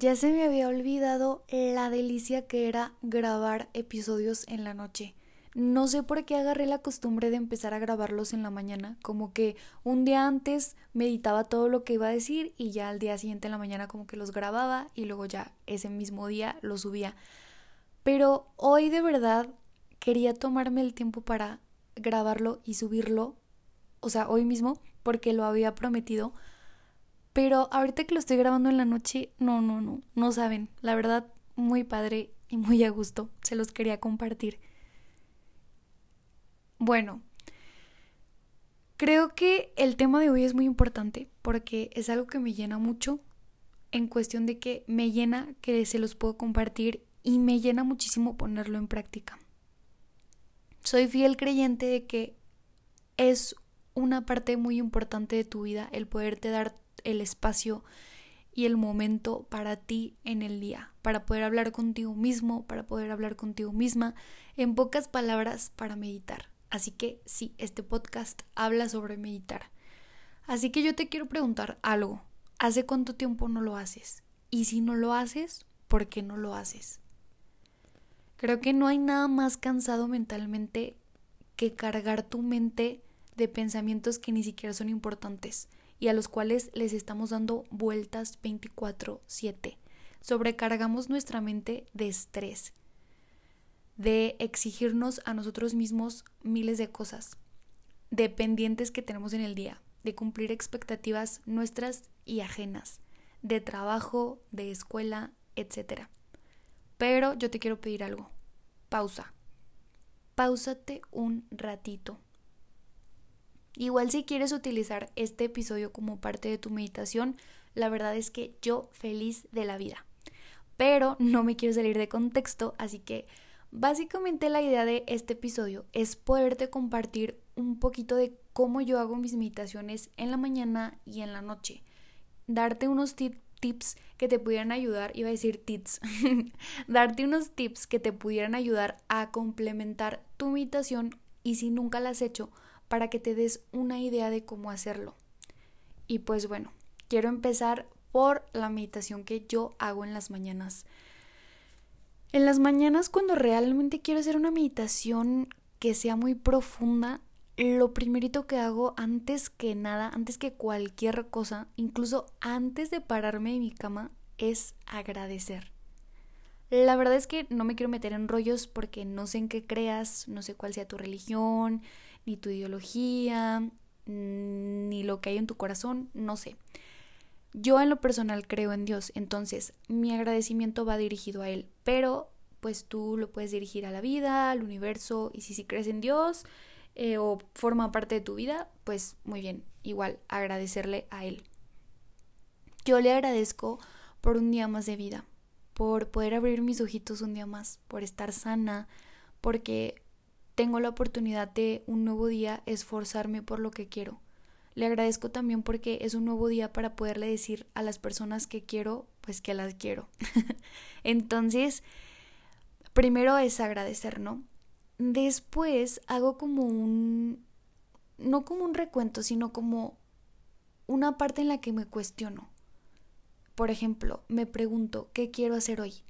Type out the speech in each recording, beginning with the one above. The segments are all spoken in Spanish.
Ya se me había olvidado la delicia que era grabar episodios en la noche. No sé por qué agarré la costumbre de empezar a grabarlos en la mañana, como que un día antes meditaba todo lo que iba a decir y ya al día siguiente en la mañana como que los grababa y luego ya ese mismo día los subía. Pero hoy de verdad quería tomarme el tiempo para grabarlo y subirlo, o sea, hoy mismo, porque lo había prometido pero ahorita que lo estoy grabando en la noche, no, no, no, no saben. La verdad, muy padre y muy a gusto. Se los quería compartir. Bueno, creo que el tema de hoy es muy importante porque es algo que me llena mucho en cuestión de que me llena que se los puedo compartir y me llena muchísimo ponerlo en práctica. Soy fiel creyente de que es una parte muy importante de tu vida el poderte dar el espacio y el momento para ti en el día, para poder hablar contigo mismo, para poder hablar contigo misma, en pocas palabras, para meditar. Así que sí, este podcast habla sobre meditar. Así que yo te quiero preguntar algo. ¿Hace cuánto tiempo no lo haces? Y si no lo haces, ¿por qué no lo haces? Creo que no hay nada más cansado mentalmente que cargar tu mente de pensamientos que ni siquiera son importantes y a los cuales les estamos dando vueltas 24/7. Sobrecargamos nuestra mente de estrés, de exigirnos a nosotros mismos miles de cosas, de pendientes que tenemos en el día, de cumplir expectativas nuestras y ajenas, de trabajo, de escuela, etc. Pero yo te quiero pedir algo. Pausa. Páusate un ratito Igual si quieres utilizar este episodio como parte de tu meditación, la verdad es que yo feliz de la vida. Pero no me quiero salir de contexto, así que básicamente la idea de este episodio es poderte compartir un poquito de cómo yo hago mis meditaciones en la mañana y en la noche. Darte unos tips que te pudieran ayudar, iba a decir tips, darte unos tips que te pudieran ayudar a complementar tu meditación y si nunca la has hecho, para que te des una idea de cómo hacerlo. Y pues bueno, quiero empezar por la meditación que yo hago en las mañanas. En las mañanas cuando realmente quiero hacer una meditación que sea muy profunda, lo primerito que hago antes que nada, antes que cualquier cosa, incluso antes de pararme de mi cama, es agradecer. La verdad es que no me quiero meter en rollos porque no sé en qué creas, no sé cuál sea tu religión, ni tu ideología, mm, ni lo que hay en tu corazón, no sé. Yo en lo personal creo en Dios, entonces mi agradecimiento va dirigido a Él, pero pues tú lo puedes dirigir a la vida, al universo, y si, si crees en Dios eh, o forma parte de tu vida, pues muy bien, igual agradecerle a Él. Yo le agradezco por un día más de vida, por poder abrir mis ojitos un día más, por estar sana, porque tengo la oportunidad de un nuevo día esforzarme por lo que quiero. Le agradezco también porque es un nuevo día para poderle decir a las personas que quiero, pues que las quiero. Entonces, primero es agradecer, ¿no? Después hago como un, no como un recuento, sino como una parte en la que me cuestiono. Por ejemplo, me pregunto, ¿qué quiero hacer hoy?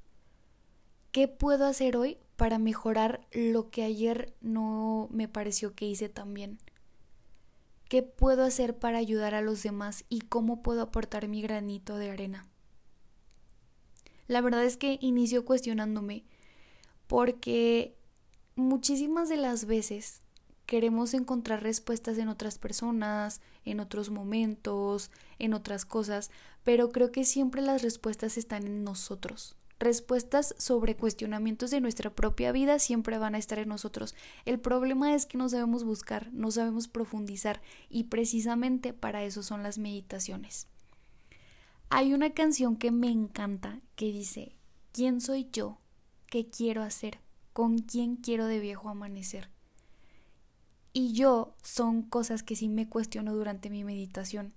¿Qué puedo hacer hoy para mejorar lo que ayer no me pareció que hice tan bien? ¿Qué puedo hacer para ayudar a los demás y cómo puedo aportar mi granito de arena? La verdad es que inicio cuestionándome porque muchísimas de las veces queremos encontrar respuestas en otras personas, en otros momentos, en otras cosas, pero creo que siempre las respuestas están en nosotros respuestas sobre cuestionamientos de nuestra propia vida siempre van a estar en nosotros. El problema es que no sabemos buscar, no sabemos profundizar y precisamente para eso son las meditaciones. Hay una canción que me encanta que dice, ¿quién soy yo? ¿Qué quiero hacer? ¿Con quién quiero de viejo amanecer? Y yo son cosas que sí me cuestiono durante mi meditación.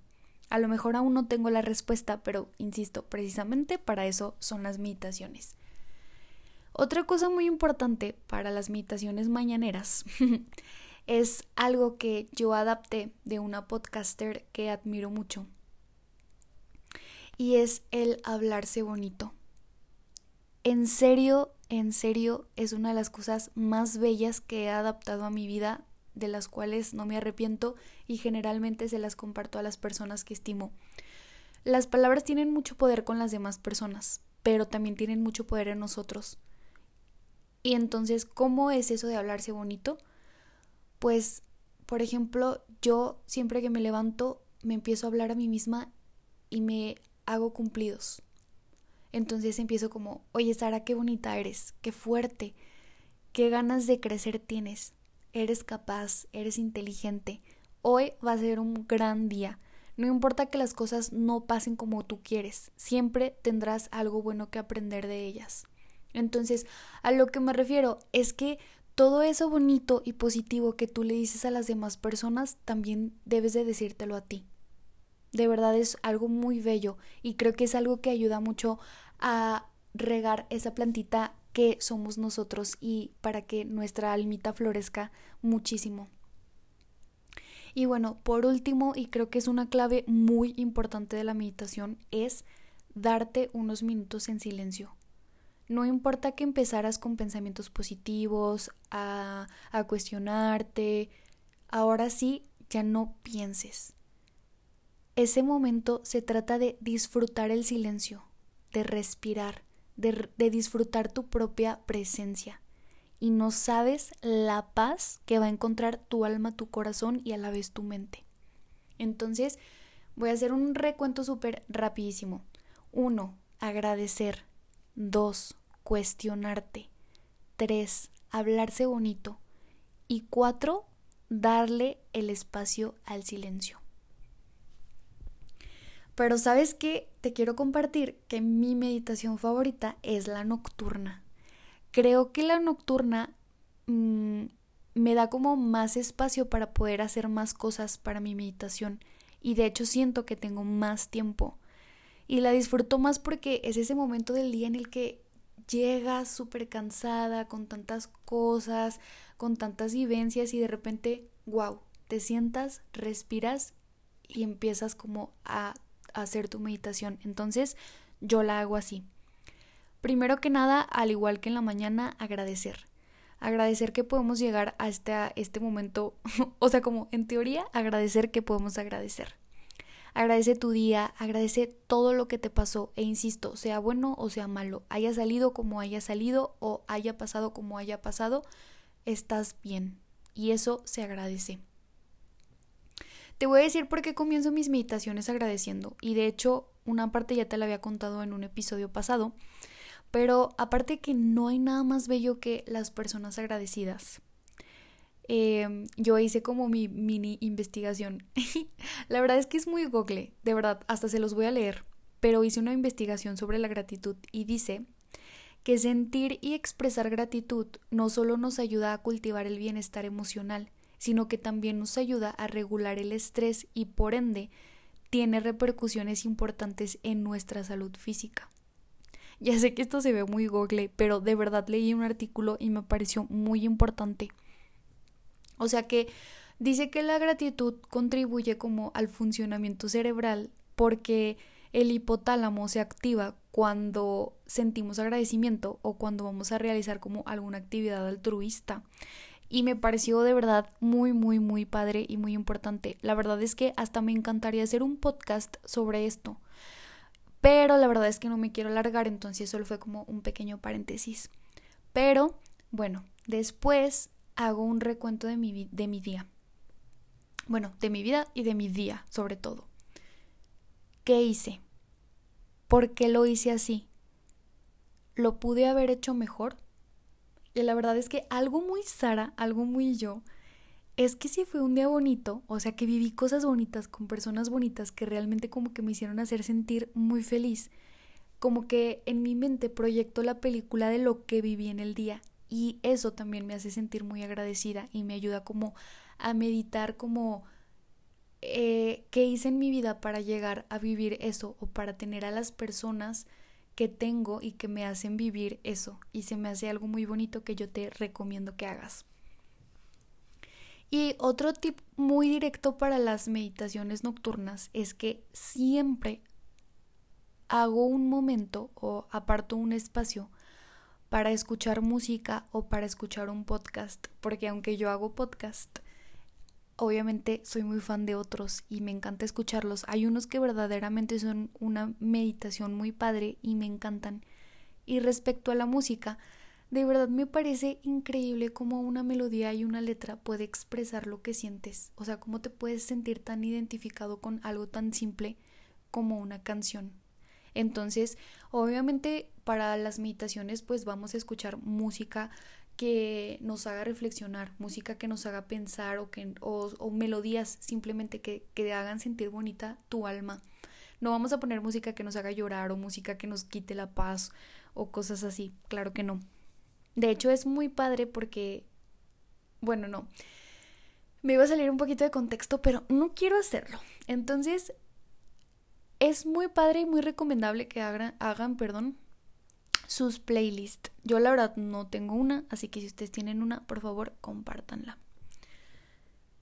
A lo mejor aún no tengo la respuesta, pero insisto, precisamente para eso son las meditaciones. Otra cosa muy importante para las meditaciones mañaneras es algo que yo adapté de una podcaster que admiro mucho. y es el hablarse bonito. En serio, en serio, es una de las cosas más bellas que he adaptado a mi vida, de las cuales no me arrepiento y generalmente se las comparto a las personas que estimo. Las palabras tienen mucho poder con las demás personas, pero también tienen mucho poder en nosotros. Y entonces, ¿cómo es eso de hablarse bonito? Pues, por ejemplo, yo siempre que me levanto me empiezo a hablar a mí misma y me hago cumplidos. Entonces empiezo como, oye Sara, qué bonita eres, qué fuerte, qué ganas de crecer tienes, eres capaz, eres inteligente, hoy va a ser un gran día. No importa que las cosas no pasen como tú quieres, siempre tendrás algo bueno que aprender de ellas. Entonces, a lo que me refiero es que todo eso bonito y positivo que tú le dices a las demás personas, también debes de decírtelo a ti. De verdad es algo muy bello y creo que es algo que ayuda mucho a regar esa plantita que somos nosotros y para que nuestra almita florezca muchísimo. Y bueno, por último, y creo que es una clave muy importante de la meditación, es darte unos minutos en silencio. No importa que empezaras con pensamientos positivos, a, a cuestionarte, ahora sí, ya no pienses. Ese momento se trata de disfrutar el silencio, de respirar, de, disfrutar tu propia presencia y no sabes la paz que va a encontrar tu alma, tu corazón y a la vez tu mente. Entonces, voy a hacer un recuento súper rapidísimo. Uno, agradecer. Dos, cuestionarte. Tres, hablarse bonito. Y cuatro, darle el espacio al silencio. Pero sabes qué, te quiero compartir que mi meditación favorita es la nocturna. Creo que la nocturna mm, me da como más espacio para poder hacer más cosas para mi meditación y de hecho siento que tengo más tiempo y la disfruto más porque es ese momento del día en el que llegas súper cansada, con tantas cosas, con tantas vivencias y de repente, wow, te sientas, respiras y empiezas como a, hacer tu meditación. Entonces yo la hago así. Primero que nada, al igual que en la mañana, agradecer. Agradecer que podemos llegar hasta este momento, o sea, como en teoría, agradecer que podemos agradecer. Agradece tu día, agradece todo lo que te pasó e insisto, sea bueno o sea malo, haya salido como haya salido o haya pasado como haya pasado, estás bien y eso se agradece. Te voy a decir por qué comienzo mis meditaciones agradeciendo y de hecho una parte ya te la había contado en un episodio pasado, pero aparte que no hay nada más bello que las personas agradecidas. Em, yo hice como mi mini investigación. la verdad es que es muy google, de verdad, hasta se los voy a leer. Pero hice una investigación sobre la gratitud y dice que sentir y expresar gratitud no solo nos ayuda a cultivar el bienestar emocional, sino que también nos ayuda a regular el estrés y por ende tiene repercusiones importantes en nuestra salud física. Ya sé que esto se ve muy google, pero de verdad leí un artículo y me pareció muy importante. O sea que dice que la gratitud contribuye como al funcionamiento cerebral porque el hipotálamo se activa cuando sentimos agradecimiento o cuando vamos a realizar como alguna actividad altruista. Y me pareció de verdad muy, muy, muy padre y muy importante. La verdad es que hasta me encantaría hacer un podcast sobre esto. Pero la verdad es que no me quiero alargar, entonces solo fue como un pequeño paréntesis. Pero bueno, después hago un recuento de mi, de mi día. Bueno, de mi vida y de mi día, sobre todo. ¿Qué hice? ¿Por qué lo hice así? ¿Lo pude haber hecho mejor? Y la verdad es que algo muy Sara, algo muy yo, es que si fue un día bonito, o sea que viví cosas bonitas con personas bonitas que realmente como que me hicieron hacer sentir muy feliz, como que en mi mente proyecto la película de lo que viví en el día y eso también me hace sentir muy agradecida y me ayuda como a meditar como eh, qué hice en mi vida para llegar a vivir eso o para tener a las personas que tengo y que me hacen vivir eso y se me hace algo muy bonito que yo te recomiendo que hagas. Y otro tip muy directo para las meditaciones nocturnas es que siempre, hago un momento o aparto un espacio para escuchar música o para escuchar un podcast, porque aunque yo hago podcast, obviamente soy muy fan de otros y me encanta escucharlos. Hay unos que verdaderamente son una meditación muy padre y me encantan. Y respecto a la música, de verdad me parece increíble cómo una melodía y una letra puede expresar lo que sientes. O sea, cómo te puedes sentir tan identificado con algo tan simple como una canción. Entonces, obviamente para las meditaciones pues vamos a escuchar música que nos haga reflexionar, música que nos haga pensar o, que, o, melodías simplemente que, que hagan sentir bonita tu alma. No vamos a poner música que nos haga llorar o música que nos quite la paz o cosas así, claro que no. De hecho es muy padre porque, bueno, no, me iba a salir un poquito de contexto, pero no quiero hacerlo. Entonces, es muy padre y muy recomendable que hagan, hagan perdón, sus playlists. Yo la verdad no tengo una, así que si ustedes tienen una, por favor, compártanla.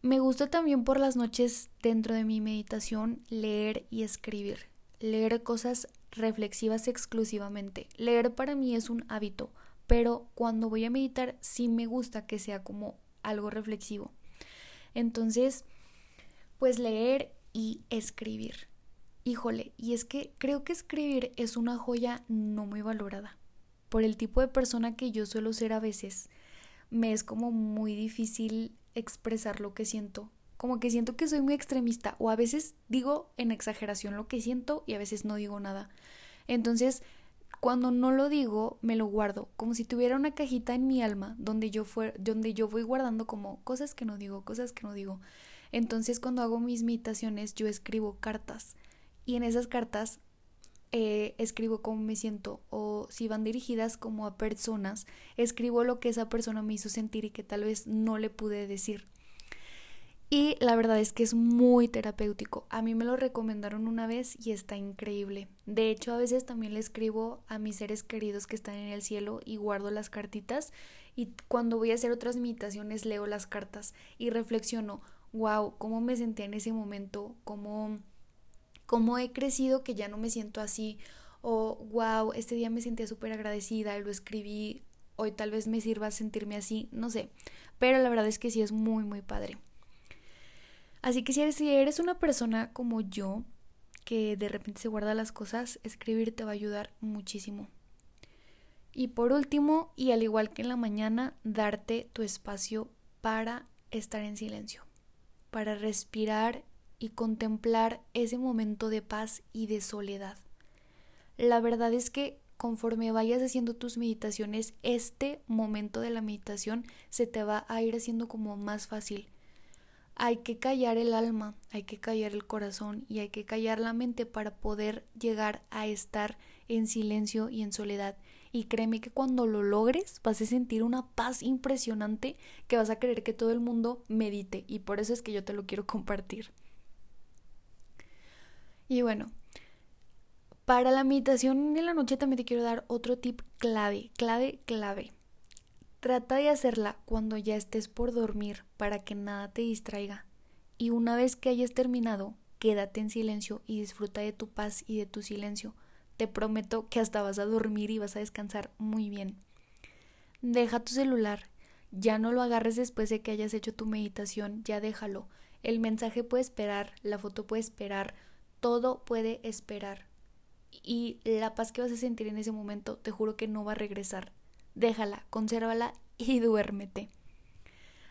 Me gusta también por las noches dentro de mi meditación leer y escribir. Leer cosas reflexivas exclusivamente. Leer para mí es un hábito, pero cuando voy a meditar sí me gusta que sea como algo reflexivo. Entonces, pues leer y escribir. Híjole, y es que creo que escribir es una joya no muy valorada. Por el tipo de persona que yo suelo ser a veces, me es como muy difícil expresar lo que siento. Como que siento que soy muy extremista o a veces digo en exageración lo que siento y a veces no digo nada. Entonces, cuando no lo digo, me lo guardo, como si tuviera una cajita en mi alma donde yo, fue, donde yo voy guardando como cosas que no digo, cosas que no digo. Entonces, cuando hago mis meditaciones, yo escribo cartas y en esas cartas eh, escribo cómo me siento o si van dirigidas como a personas, escribo lo que esa persona me hizo sentir y que tal vez no le pude decir. Y la verdad es que es muy terapéutico. A mí me lo recomendaron una vez y está increíble. De hecho, a veces también le escribo a mis seres queridos que están en el cielo y guardo las cartitas y cuando voy a hacer otras meditaciones leo las cartas y reflexiono, wow, cómo me sentía en ese momento, cómo cómo he crecido que ya no me siento así o wow, este día me sentía súper agradecida y lo escribí, hoy tal vez me sirva sentirme así, no sé, pero la verdad es que sí es muy muy padre. Así que si eres, una persona como yo, que de repente se guarda las cosas, escribir te va a ayudar muchísimo. Y por último, y al igual que en la mañana, darte tu espacio para estar en silencio, para respirar y contemplar ese momento de paz y de soledad. La verdad es que conforme vayas haciendo tus meditaciones, este momento de la meditación se te va a ir haciendo como más fácil. Hay que callar el alma, hay que callar el corazón y hay que callar la mente para poder llegar a estar en silencio y en soledad. Y créeme que cuando lo logres vas a sentir una paz impresionante que vas a querer que todo el mundo medite y por eso es que yo te lo quiero compartir. Y bueno, para la meditación de la noche también te quiero dar otro tip clave, clave, clave. Trata de hacerla cuando ya estés por dormir para que nada te distraiga. Y una vez que hayas terminado, quédate en silencio y disfruta de tu paz y de tu silencio. Te prometo que hasta vas a dormir y vas a descansar muy bien. Deja tu celular. Ya no lo agarres después de que hayas hecho tu meditación, ya déjalo. El mensaje puede esperar, la foto puede esperar, todo puede esperar. Y la paz que vas a sentir en ese momento, te juro que no va a regresar. Déjala, consérvala y duérmete.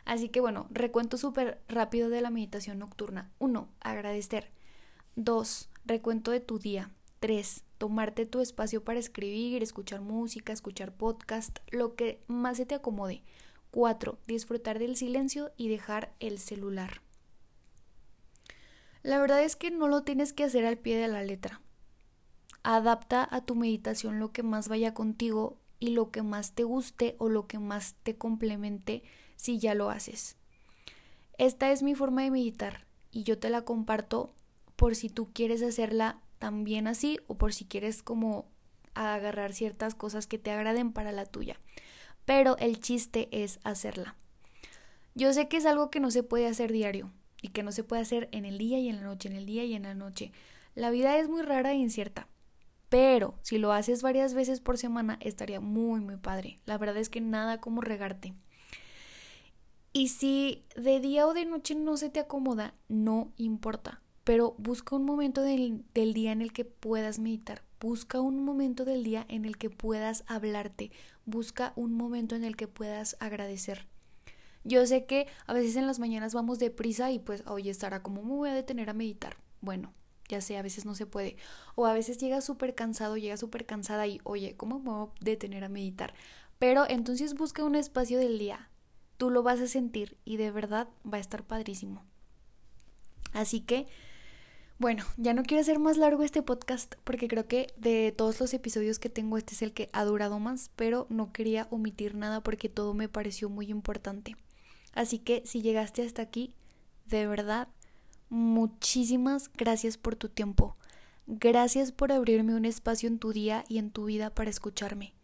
Así que bueno, recuento súper rápido de la meditación nocturna. 1. Agradecer. 2. Recuento de tu día. 3. Tomarte tu espacio para escribir, escuchar música, escuchar podcast, lo que más se te acomode. 4. Disfrutar del silencio y dejar el celular. La verdad es que no lo tienes que hacer al pie de la letra. Adapta a tu meditación lo que más vaya contigo y lo que más te guste o lo que más te complemente si ya lo haces. Esta es mi forma de meditar y yo te la comparto por si tú quieres hacerla también así o por si quieres como agarrar ciertas cosas que te agraden para la tuya. Pero el chiste es hacerla. Yo sé que es algo que no se puede hacer diario, y que no se puede hacer en el día y en la noche, en el día y en la noche. La vida es muy rara e incierta. Pero si lo haces varias veces por semana, estaría muy, muy padre. La verdad es que nada como regarte. Y si de día o de noche no se te acomoda, no importa. Pero busca un momento del, del día en el que puedas meditar. Busca un momento del día en el que puedas hablarte. Busca un momento en el que puedas agradecer. Yo sé que a veces en las mañanas vamos deprisa y pues, oye, estará como me voy a detener a meditar. Bueno, ya sé, a veces no se puede. O a veces llega súper cansado, llega súper cansada y, oye, ¿cómo me voy a detener a meditar? Pero entonces busca un espacio del día. Tú lo vas a sentir y de verdad va a estar padrísimo. Así que, bueno, ya no quiero hacer más largo este podcast porque creo que de todos los episodios que tengo este es el que ha durado más, pero no quería omitir nada porque todo me pareció muy importante. Así que si llegaste hasta aquí, de verdad, muchísimas gracias por tu tiempo. Gracias por abrirme un espacio en tu día y en tu vida para escucharme.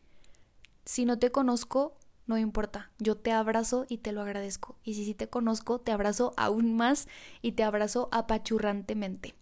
Si no te conozco, no importa, yo te abrazo y te lo agradezco. Y si sí te conozco, te abrazo aún más y te abrazo apachurrantemente.